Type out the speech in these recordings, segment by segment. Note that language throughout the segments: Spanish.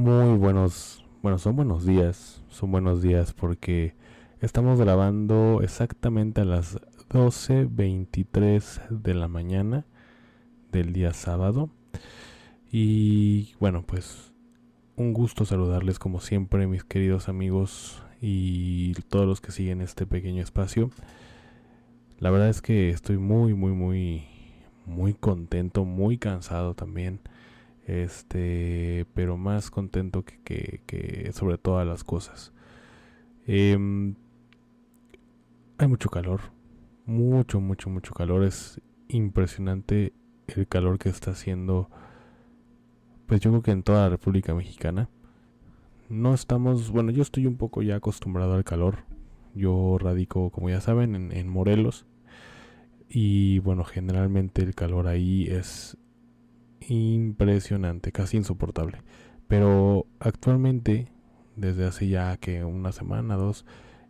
Muy buenos, bueno, son buenos días, son buenos días porque estamos grabando exactamente a las 12.23 de la mañana del día sábado. Y bueno, pues un gusto saludarles como siempre, mis queridos amigos y todos los que siguen este pequeño espacio. La verdad es que estoy muy, muy, muy, muy contento, muy cansado también este pero más contento que, que, sobre todas las cosas. Em, hay mucho calor mucho mucho mucho calor. Es impresionante el calor que está haciendo pues yo creo que en toda la República Mexicana. No estamos bueno yo estoy un poco ya acostumbrado al calor. Yo radico como ya saben en, en Morelos. Y bueno generalmente el calor ahí es impresionante, casi insoportable. Pero actualmente, desde hace ya que una semana, dos,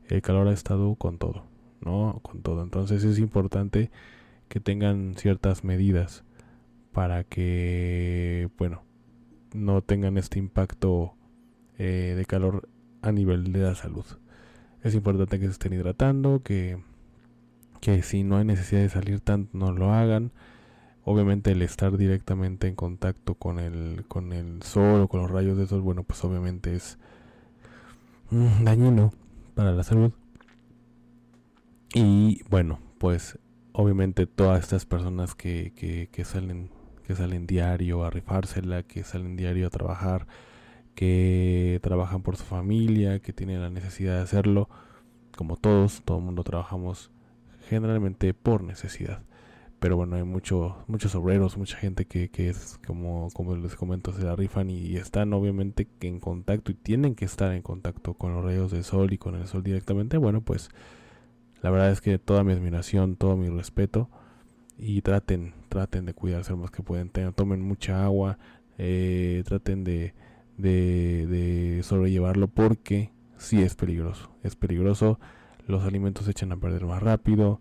el calor ha estado con todo, ¿no? Con todo. Entonces es importante que tengan ciertas medidas para que, bueno, no tengan este impacto eh, de calor a nivel de la salud. Es importante que se estén hidratando, que, que si no hay necesidad de salir tanto, no lo hagan obviamente el estar directamente en contacto con el, con el sol o con los rayos de sol, bueno, pues obviamente es dañino para la salud. Y bueno, pues obviamente todas estas personas que, que, que salen que salen diario a rifársela, que salen diario a trabajar, que trabajan por su familia, que tienen la necesidad de hacerlo, como todos, todo el mundo trabajamos generalmente por necesidad pero bueno, hay mucho, muchos obreros, mucha gente que, que es como, como les comento, se la rifan y, están obviamente en contacto y tienen que estar en contacto con los rayos del sol y con el sol directamente. Bueno, pues la verdad es que toda mi admiración, todo mi respeto y traten, traten de cuidarse lo más que pueden, tomen mucha agua, eh, traten de, de, de sobrellevarlo porque sí es peligroso, es peligroso, los alimentos se echan a perder más rápido,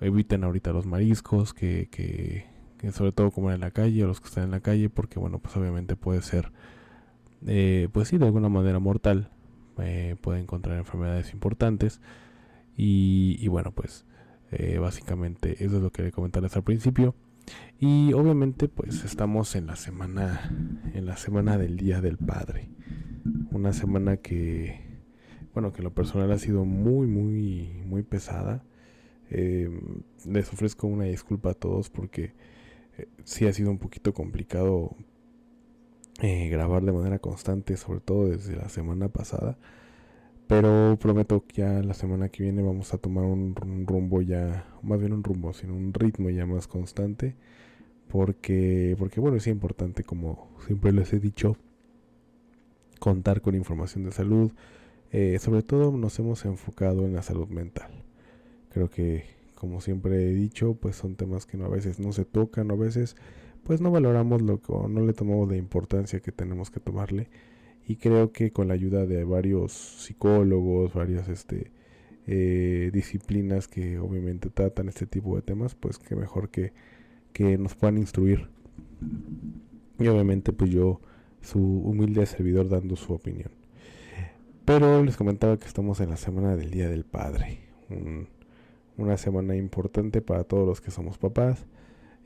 eviten ahorita los mariscos, que, que, sobre todo comer en la calle, o los que están en la calle, porque bueno, pues obviamente puede ser, eh, pues sí, de alguna manera mortal, eh, puede encontrar enfermedades importantes, y, bueno, pues eh, básicamente eso es lo que le comentarles al principio. Y obviamente pues estamos en la semana en la semana del Día del Padre. Una semana que bueno, que en lo personal ha sido muy muy muy pesada. Eh, les ofrezco una disculpa a todos porque eh, sí ha sido un poquito complicado eh, grabar de manera constante, sobre todo desde la semana pasada. Pero prometo que ya la semana que viene vamos a tomar un, rumbo ya, más bien un rumbo, sino un ritmo ya más constante. Porque, porque bueno, es importante, como siempre les he dicho, contar con información de salud. sobre todo nos hemos enfocado en la salud mental. Creo que, como siempre he dicho, pues son temas que a veces no se tocan, a veces pues no valoramos lo que, o no le tomamos la importancia que tenemos que tomarle. Y creo que con la ayuda de varios psicólogos, varias este, eh, disciplinas que obviamente tratan este tipo de temas, pues que mejor que, que nos puedan instruir. Y obviamente pues yo, su humilde servidor dando su opinión. Pero les comentaba que estamos en la semana del Día del Padre una semana importante para todos los que somos papás.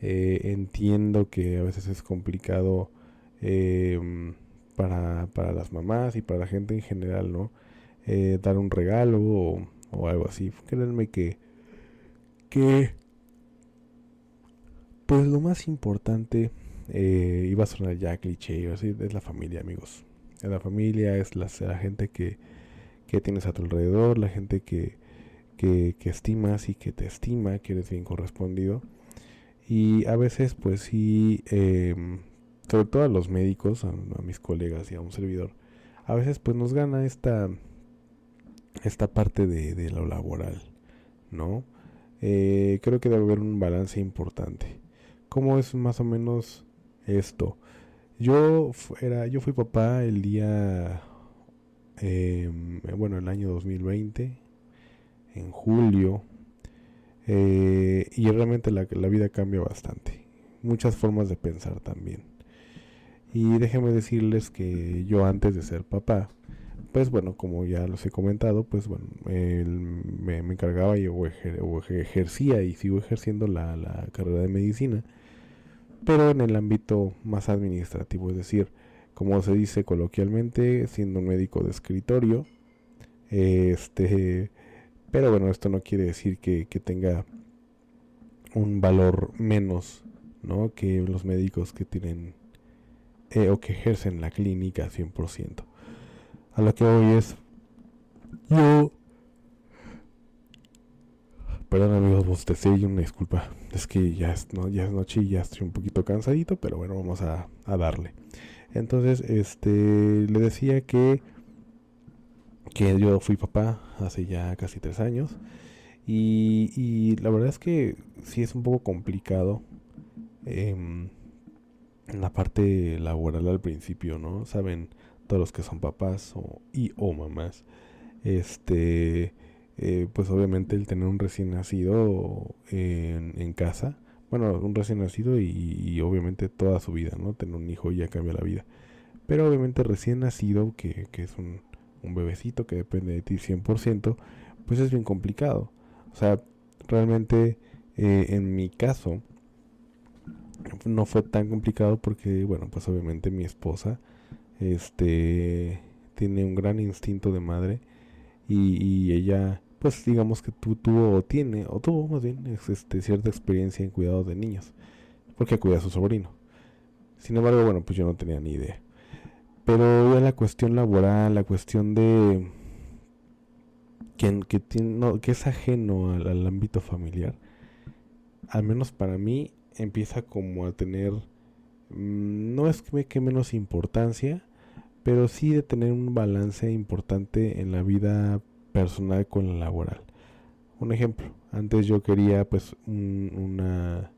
Eh, entiendo que a veces es complicado em, para, para, las mamás y para la gente en general, ¿no? Eh, dar un regalo o, algo así. Créanme que, que, pues lo más importante, eh, iba a sonar ya cliché, así, es la familia, amigos. Es la familia, es la, la gente que, que tienes a tu alrededor, la gente que, que, estimas y que te estima, que eres bien correspondido. Y a veces, pues sí, em, sobre todo a los médicos, a, mis colegas y a un servidor, a veces pues nos gana esta, esta parte de, lo laboral, ¿no? Eh, creo que debe haber un balance importante. ¿Cómo es más o menos esto? Yo, era, yo fui papá el día, em, bueno, el año 2020, en julio, eh, y realmente la, la vida cambia bastante. Muchas formas de pensar también. Y déjenme decirles que yo antes de ser papá, pues bueno, como ya los he comentado, pues bueno, me, encargaba y, o, ejercía y sigo ejerciendo la, la, carrera de medicina, pero en el ámbito más administrativo, es decir, como se dice coloquialmente, siendo un médico de escritorio, este, pero bueno, esto no quiere decir que, que tenga un valor menos, ¿no? Que los médicos que tienen eh, o que ejercen la clínica 100%. A lo que hoy es, yo... Perdón amigos, bostecé y una disculpa. Es que ya es, no, ya es noche y ya estoy un poquito cansadito, pero bueno, vamos a, a darle. Entonces, este, le decía que, que yo fui papá hace ya casi tres años. Y, la verdad es que sí es un poco complicado. Eh, la parte laboral al principio, ¿no? Saben todos los que son papás o, y o mamás. Este, eh, pues obviamente el tener un recién nacido en, en casa, bueno, un recién nacido y, obviamente toda su vida, ¿no? Tener un hijo ya cambia la vida. Pero obviamente recién nacido, que, que es un, un bebecito que depende de ti 100%, pues es bien complicado. O sea, realmente eh, en mi caso, no fue tan complicado porque, bueno, pues obviamente mi esposa este tiene un gran instinto de madre y, ella pues digamos que tuvo o tiene o tuvo más bien este, cierta experiencia en cuidado de niños porque cuida a su sobrino sin embargo bueno pues yo no tenía ni idea pero ya la cuestión laboral la cuestión de que, que, tiene, que es ajeno al ámbito familiar al menos para mí empieza como a tener, mm, no es que, menos importancia, pero sí de tener un balance importante en la vida personal con la laboral. Un ejemplo, antes yo quería pues una...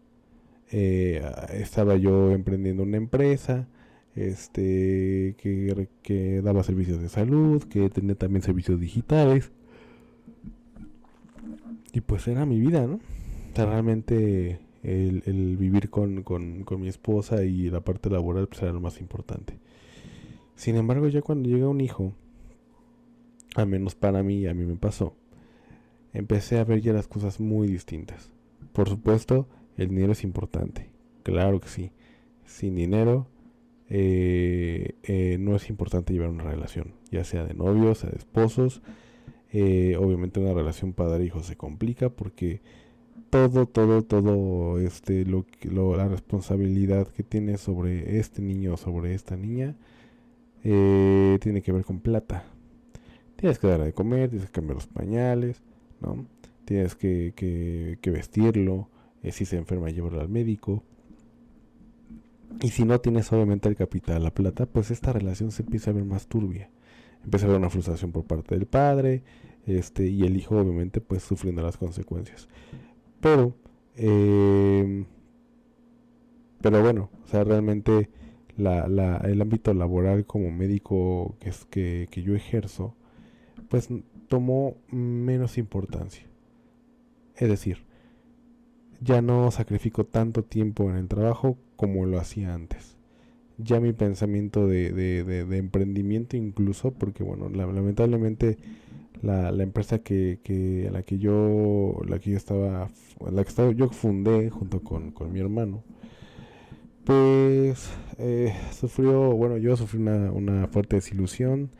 Eh, estaba yo emprendiendo una empresa este que, que daba servicios de salud, que tenía también servicios digitales. Y pues era mi vida, ¿no? O sea, realmente el, vivir con, mi esposa y la parte laboral pues era lo más importante. Sin embargo, ya cuando llega un hijo, al menos para mí, a mí me pasó, empecé a ver ya las cosas muy distintas. Por supuesto, el dinero es importante, claro que sí. Sin dinero eh, eh, no es importante llevar una relación, ya sea de novios, sea de esposos. Eh, obviamente una relación padre-hijo se complica porque todo, todo, todo, este, lo, lo, la responsabilidad que tiene sobre este niño o sobre esta niña, tiene que ver con plata. Tienes que darle de comer, tienes que cambiar los pañales, ¿no? Tienes que, que, vestirlo, eh, si se enferma, llevarlo al médico. Y si no tienes obviamente el capital, la plata, pues esta relación se empieza a ver más turbia. Empieza a haber una frustración por parte del padre, este, y el hijo obviamente pues sufriendo las consecuencias. Pero, eh, pero bueno, o sea, realmente la, la, el ámbito laboral como médico que, es, que, que yo ejerzo, pues tomó menos importancia. Es decir, ya no sacrifico tanto tiempo en el trabajo como lo hacía antes. Ya mi pensamiento de, emprendimiento incluso, porque bueno, lamentablemente la, empresa que, que, la que yo la que yo estaba la que estaba, yo fundé junto con, mi hermano pues eh, sufrió bueno yo sufrí una, una fuerte desilusión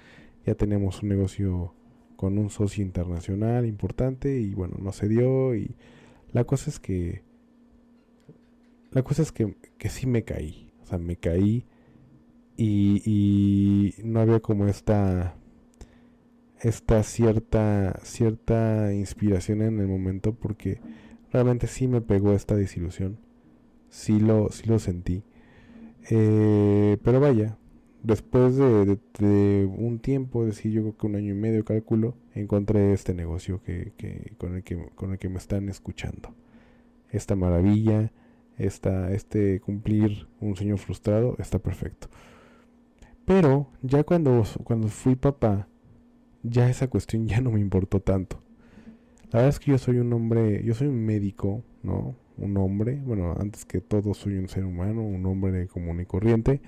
ya tenemos un negocio con un socio internacional importante y bueno no se dio y la cosa es que la cosa es que, que sí me caí o sea me caí y, no había como esta esta cierta, cierta inspiración en el momento porque realmente sí me pegó esta desilusión. Sí lo, sí lo sentí. Eh, pero vaya, después de, un tiempo, decir yo creo que un año y medio calculo, encontré este negocio que, que, con, el que, con el que me están escuchando. Esta maravilla, esta, este cumplir un sueño frustrado, está perfecto. Pero ya cuando, cuando fui papá, ya esa cuestión ya no me importó tanto. La verdad es que yo soy un hombre, yo soy un médico, ¿no? Un hombre, bueno, antes que todo soy un ser humano, un hombre común y corriente,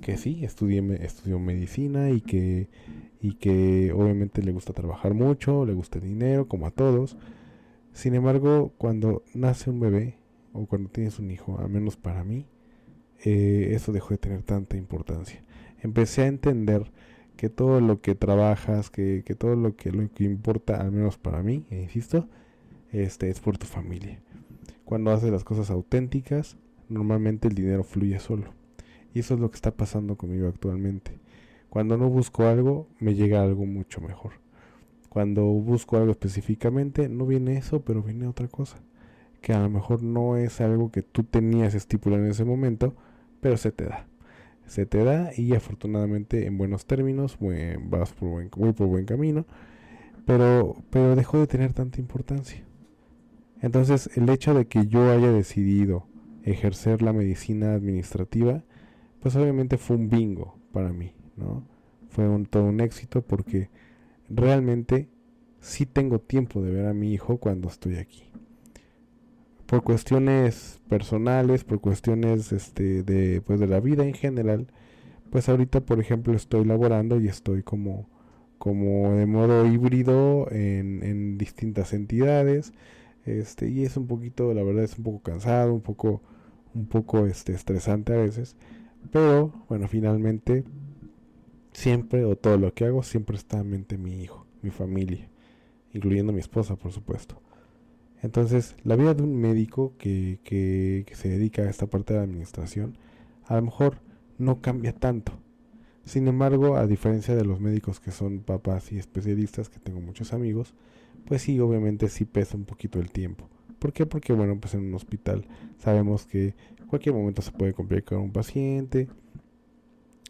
que sí, estudié, estudió medicina y que, y que obviamente le gusta trabajar mucho, le gusta el dinero, como a todos. Sin embargo, cuando nace un bebé, o cuando tienes un hijo, al menos para mí, eh, eso dejó de tener tanta importancia. Empecé a entender que todo lo que trabajas, que, que todo lo que, lo que importa, al menos para mí, e insisto, este, es por tu familia. Cuando haces las cosas auténticas, normalmente el dinero fluye solo. Y eso es lo que está pasando conmigo actualmente. Cuando no busco algo, me llega algo mucho mejor. Cuando busco algo específicamente, no viene eso, pero viene otra cosa. Que a lo mejor no es algo que tú tenías estipulado en ese momento, pero se te da se te da y afortunadamente en buenos términos vas por buen, muy por buen camino, pero, pero dejó de tener tanta importancia. Entonces el hecho de que yo haya decidido ejercer la medicina administrativa, pues obviamente fue un bingo para mí, ¿no? Fue un, todo un éxito porque realmente sí tengo tiempo de ver a mi hijo cuando estoy aquí por cuestiones personales, por cuestiones este, de, pues, de la vida en general, pues ahorita, por ejemplo, estoy laborando y estoy como, como de modo híbrido en, en distintas entidades, este, y es un poquito, la verdad es un poco cansado, un poco, un poco este, estresante a veces, pero bueno, finalmente, siempre, o todo lo que hago, siempre está en mente mi hijo, mi familia, incluyendo mi esposa, por supuesto. Entonces, la vida de un médico que, que, se dedica a esta parte de la administración, a lo mejor no cambia tanto. Sin embargo, a diferencia de los médicos que son papás y especialistas, que tengo muchos amigos, pues sí, obviamente sí pesa un poquito el tiempo. ¿Por qué? Porque, bueno, pues en un hospital sabemos que cualquier momento se puede complicar un paciente.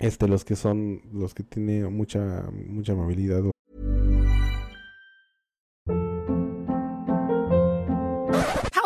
Este, los que son, los que tienen mucha, mucha amabilidad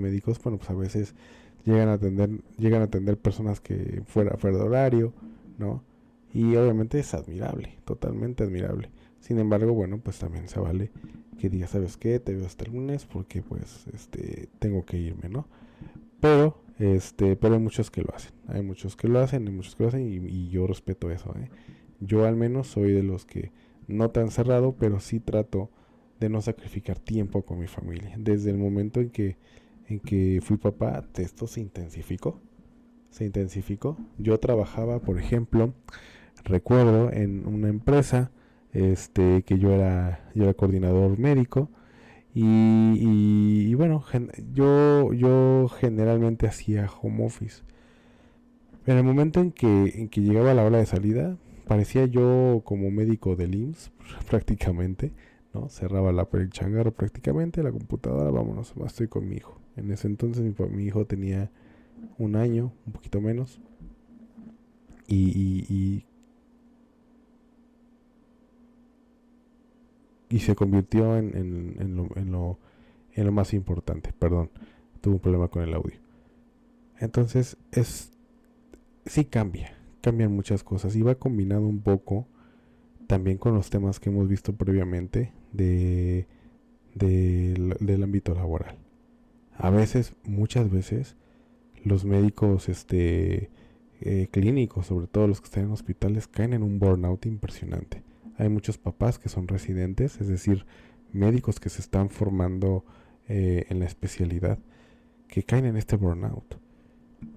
Médicos, bueno, pues a veces llegan a atender, llegan a atender personas que fuera, fuera de horario, ¿no? Y obviamente es admirable, totalmente admirable. Sin embargo, bueno, pues también se vale que digas, ¿sabes qué? Te veo hasta el lunes porque pues este tengo que irme, ¿no? Pero este, pero hay muchos que lo hacen. Hay muchos que lo hacen, hay muchos que lo hacen y, y yo respeto eso, ¿eh? Yo al menos soy de los que no tan cerrado, pero sí trato de no sacrificar tiempo con mi familia. Desde el momento en que en que fui papá, esto se intensificó. Se intensificó. Yo trabajaba, por ejemplo, recuerdo en una empresa este que yo era yo era coordinador médico y, bueno yo yo generalmente hacía home office en el momento en que en que llegaba la hora de salida parecía yo como médico del IMSS prácticamente no cerraba la el changarro prácticamente la computadora vámonos estoy con mi hijo en ese entonces mi, hijo tenía un año, un poquito menos. Y, se convirtió en, lo, más importante. Perdón, tuve un problema con el audio. Entonces, es sí cambia, cambian muchas cosas y va combinado un poco también con los temas que hemos visto previamente de, del ámbito laboral. A veces, muchas veces, los médicos este, eh, clínicos, sobre todo los que están en hospitales, caen en un burnout impresionante. Hay muchos papás que son residentes, es decir, médicos que se están formando eh, en la especialidad, que caen en este burnout.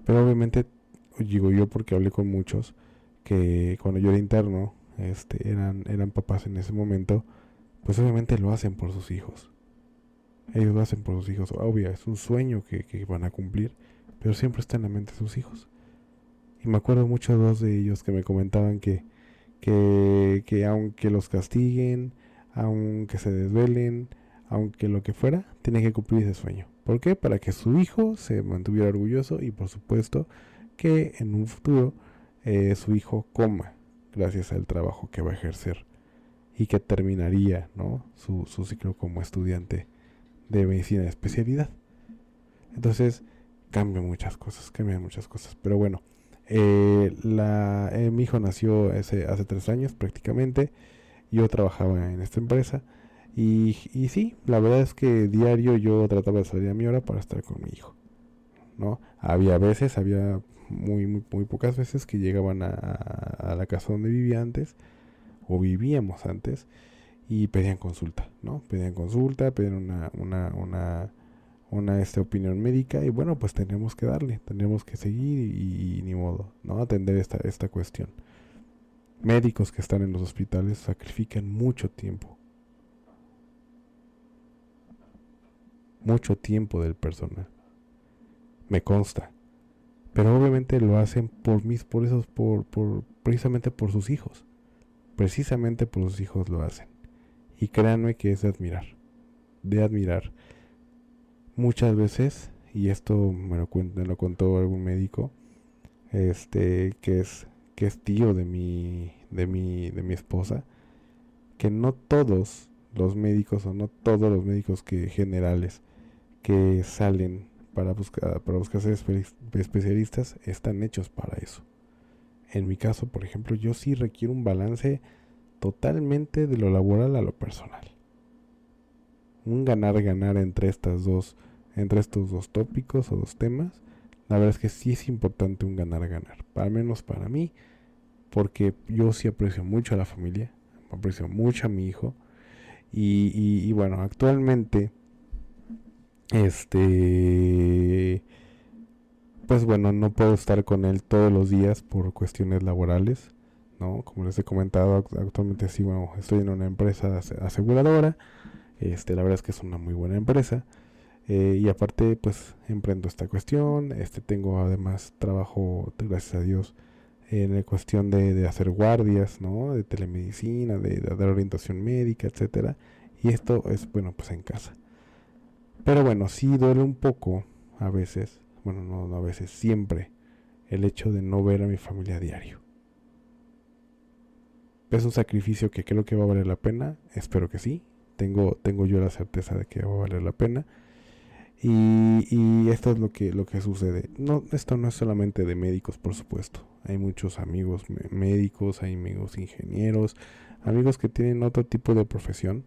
Pero obviamente, digo yo porque hablé con muchos, que cuando yo era interno, este, eran, eran papás en ese momento, pues obviamente lo hacen por sus hijos. Ellos lo hacen por sus hijos, obvio, es un sueño que, que van a cumplir, pero siempre está en la mente de sus hijos. Y me acuerdo mucho de dos de ellos que me comentaban que, que, que aunque los castiguen, aunque se desvelen, aunque lo que fuera, tienen que cumplir ese sueño. ¿Por qué? Para que su hijo se mantuviera orgulloso y por supuesto que en un futuro eh, su hijo coma gracias al trabajo que va a ejercer y que terminaría ¿no? su, su ciclo como estudiante de medicina de especialidad. Entonces, cambia muchas cosas, cambian muchas cosas. Pero bueno, eh, la, eh, mi hijo nació hace, hace tres años prácticamente. Yo trabajaba en esta empresa. Y, y sí, la verdad es que diario yo trataba de salir a mi hora para estar con mi hijo. ¿no? Había veces, había muy, muy, muy pocas veces que llegaban a, a, la casa donde vivía antes, o vivíamos antes, y pedían consulta, ¿no? Pedían consulta, pedían una, una, una, una esta opinión médica, y bueno, pues tenemos que darle, tenemos que seguir y, ni modo, ¿no? Atender esta, esta cuestión. Médicos que están en los hospitales sacrifican mucho tiempo. Mucho tiempo del personal me consta. Pero obviamente lo hacen por mis, por esos, por, por, precisamente por sus hijos. Precisamente por sus hijos lo hacen. Y créanme que es de admirar. De admirar. Muchas veces, y esto me lo, me lo contó algún médico, este, que es, que es tío de mi, de mi, de mi esposa, que no todos los médicos o no todos los médicos que generales que salen para buscar, para buscar ser especialistas están hechos para eso. En mi caso, por ejemplo, yo sí requiero un balance totalmente de lo laboral a lo personal. Un ganar-ganar entre estas dos, entre estos dos tópicos o dos temas. La verdad es que sí es importante un ganar-ganar. Al menos para mí. Porque yo sí aprecio mucho a la familia. Aprecio mucho a mi hijo. Y, y, y bueno, actualmente este. Pues bueno, no puedo estar con él todos los días por cuestiones laborales, ¿no? Como les he comentado, actualmente sí, bueno, estoy en una empresa aseguradora. Este, la verdad es que es una muy buena empresa. Eh, y aparte, pues emprendo esta cuestión. Este, tengo además trabajo, gracias a Dios, en la cuestión de, hacer guardias, ¿no? De telemedicina, de, dar orientación médica, etcétera. Y esto es, bueno, pues en casa. Pero bueno, sí duele un poco a veces, bueno, no, a veces, siempre, el hecho de no ver a mi familia a diario. ¿Es un sacrificio que creo que va a valer la pena? Espero que sí. Tengo, tengo yo la certeza de que va a valer la pena. Y, y, esto es lo que, lo que sucede. No, esto no es solamente de médicos, por supuesto. Hay muchos amigos médicos, hay amigos ingenieros, amigos que tienen otro tipo de profesión,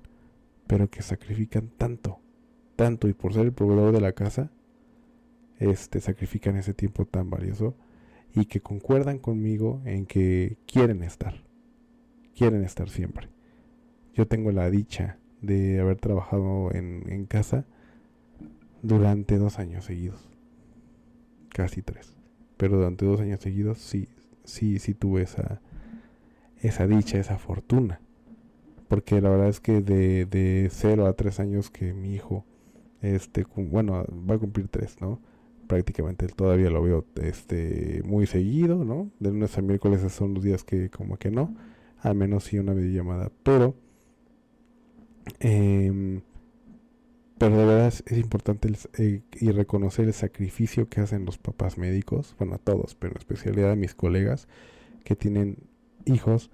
pero que sacrifican tanto tanto y por ser el proveedor de la casa, este, sacrifican ese tiempo tan valioso y que concuerdan conmigo en que quieren estar, quieren estar siempre. Yo tengo la dicha de haber trabajado en, en casa durante dos años seguidos, casi tres, pero durante dos años seguidos sí, sí, sí tuve esa, esa dicha, esa fortuna porque la verdad es que de, de 0 a 3 años que mi hijo este, bueno, va a cumplir tres, ¿no? Prácticamente todavía lo veo este, muy seguido, ¿no? De lunes a miércoles son los días que como que no, al menos sí una videollamada, pero... Eh, pero de verdad es, importante eh, y reconocer el sacrificio que hacen los papás médicos, bueno a todos, pero en especialidad a mis colegas que tienen hijos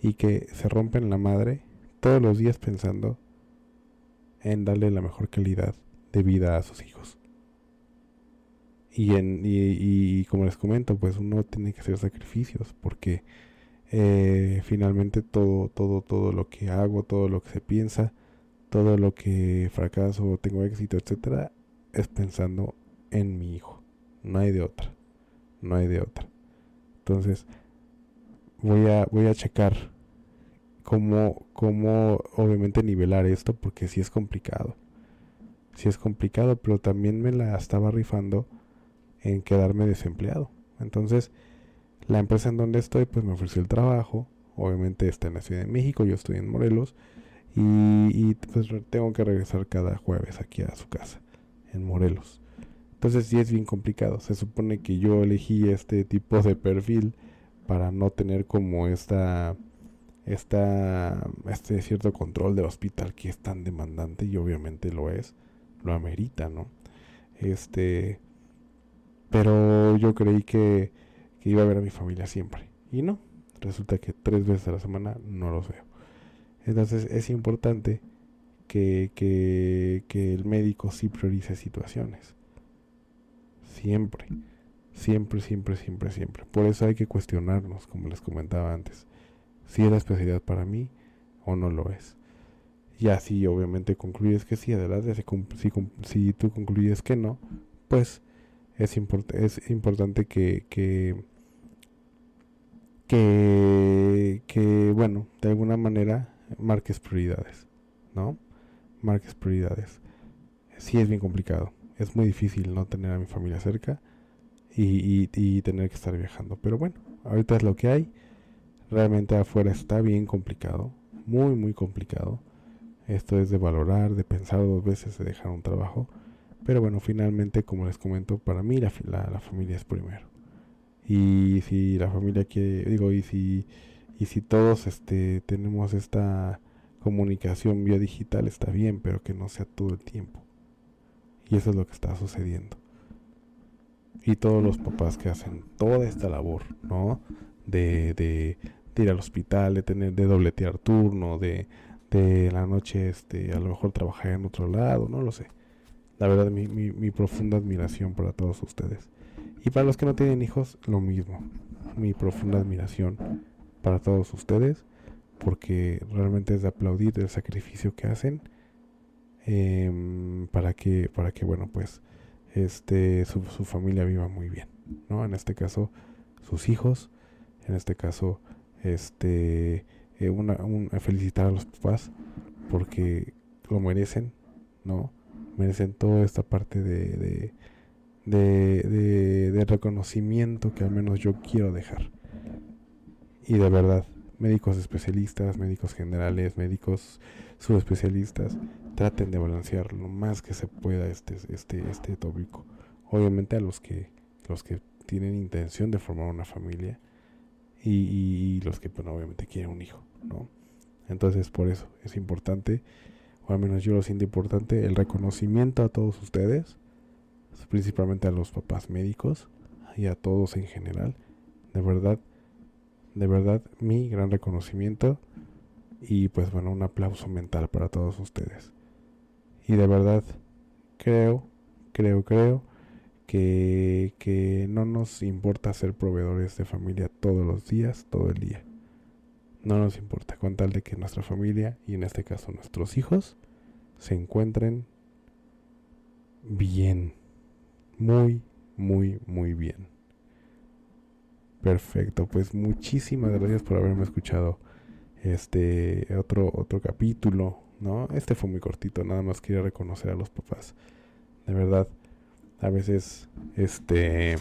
y que se rompen la madre todos los días pensando en darle la mejor calidad de vida a sus hijos. Y, en, y, como les comento, pues uno tiene que hacer sacrificios porque eh, finalmente todo, todo, todo lo que hago, todo lo que se piensa, todo lo que fracaso, tengo éxito, etcétera, es pensando en mi hijo. No hay de otra. No hay de otra. Entonces, voy a, voy a checar cómo, cómo obviamente nivelar esto porque si es complicado. Si es complicado, pero también me la estaba rifando en quedarme desempleado. Entonces, la empresa en donde estoy, pues me ofreció el trabajo. Obviamente está en la Ciudad de México, yo estoy en Morelos. Y, pues tengo que regresar cada jueves aquí a su casa, en Morelos. Entonces sí es bien complicado. Se supone que yo elegí este tipo de perfil para no tener como esta, esta, este cierto control del hospital que es tan demandante y obviamente lo es, lo amerita, ¿no? Este, pero yo creí que, iba a ver a mi familia siempre. Y no, resulta que tres veces a la semana no los veo. Entonces es importante que, que, el médico sí priorice situaciones. Siempre. Siempre, siempre, siempre, siempre. Por eso hay que cuestionarnos, como les comentaba antes, si es la especialidad para mí o no lo es. Y así obviamente concluyes que sí, adelante, si, si tú concluyes que no, pues es, es importante que, que, que, bueno, de alguna manera marques prioridades, ¿no? Marques prioridades. Sí es bien complicado, es muy difícil no tener a mi familia cerca y, y, tener que estar viajando, pero bueno, ahorita es lo que hay. Realmente afuera está bien complicado, muy, muy complicado. Esto es de valorar, de pensar dos veces de dejar un trabajo pero bueno, finalmente, como les comento, para mí la, la, familia es primero. Y si la familia quiere, digo, y si, y si todos este, tenemos esta comunicación vía digital, está bien, pero que no sea todo el tiempo. Y eso es lo que está sucediendo. Y todos los papás que hacen toda esta labor, ¿no? De, de, ir al hospital, de tener, de dobletear turno, de, de la noche, este, a lo mejor trabajar en otro lado, no lo sé la verdad, mi, mi, profunda admiración para todos ustedes. Y para los que no tienen hijos, lo mismo. Mi profunda admiración para todos ustedes. Porque realmente es de aplaudir el sacrificio que hacen. Em, para que, para que, bueno, pues, este, su, familia viva muy bien. ¿no? En este caso, sus hijos. En este caso, este, eh, una, felicitar a los papás. Porque lo merecen, ¿no? Merecen toda esta parte de, de, de, reconocimiento que al menos yo quiero dejar. Y de verdad, médicos especialistas, médicos generales, médicos subespecialistas, traten de balancear lo más que se pueda este, este, este tópico. Obviamente a los que, los que tienen intención de formar una familia y, los que, bueno, obviamente quieren un hijo, ¿no? Entonces, por eso es importante al menos yo lo siento importante, el reconocimiento a todos ustedes, principalmente a los papás médicos y a todos en general. De verdad, de verdad, mi gran reconocimiento y pues bueno, un aplauso mental para todos ustedes. Y de verdad, creo, creo, creo que, que no nos importa ser proveedores de familia todos los días, todo el día. No nos importa, con tal de que nuestra familia, y en este caso nuestros hijos, se encuentren bien. Muy, muy, muy bien. Perfecto, pues muchísimas gracias por haberme escuchado este otro otro capítulo, ¿no? Este fue muy cortito, nada más quería reconocer a los papás. De verdad, a veces este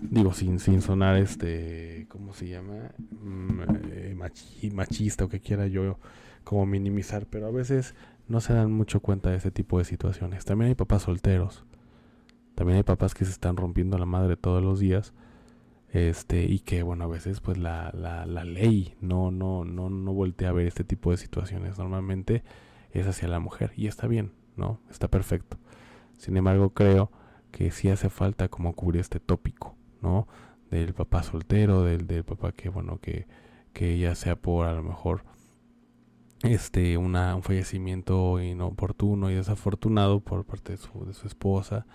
digo sin sin sonar este ¿cómo se llama? Mm, eh, machista o que quiera yo como minimizar, pero a veces no se dan mucho cuenta de ese tipo de situaciones. También hay papás solteros. También hay papás que se están rompiendo la madre todos los días. Este, y que bueno, a veces pues la, la, la ley no, no, no, no voltea a ver este tipo de situaciones. Normalmente es hacia la mujer. Y está bien, ¿no? Está perfecto. Sin embargo, creo que sí hace falta como cubrir este tópico, ¿no? Del papá soltero, del, del papá que, bueno, que, que ya sea por a lo mejor este una, un fallecimiento inoportuno y desafortunado por parte de su, de su esposa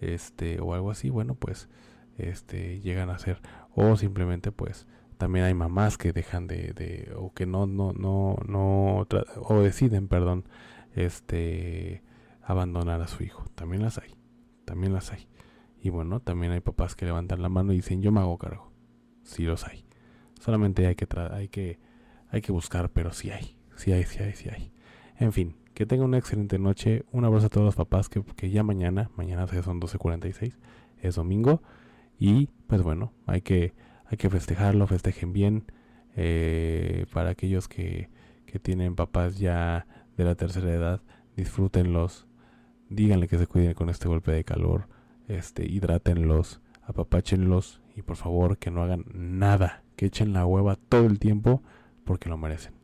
este o algo así bueno pues este llegan a ser. O simplemente pues también hay mamás que dejan de, de o que no no no no o deciden perdón este abandonar a su hijo. También las hay también las hay. Y bueno también hay papás que levantan la mano y dicen yo me hago cargo sí los hay. Solamente hay que hay que hay que buscar pero sí hay sí hay sí hay sí hay en fin que tengan una excelente noche un abrazo a todos los papás que, que ya mañana mañana son 12.46 es domingo y pues bueno hay que hay que festejarlo, festejen bien. Eh, para aquellos que, que tienen papás ya de la tercera edad, disfrútenlos, díganle que se cuiden con este golpe de calor, este, hidrátenlos, apapáchenlos y por favor que no hagan nada, que echen la hueva todo el tiempo porque lo merecen.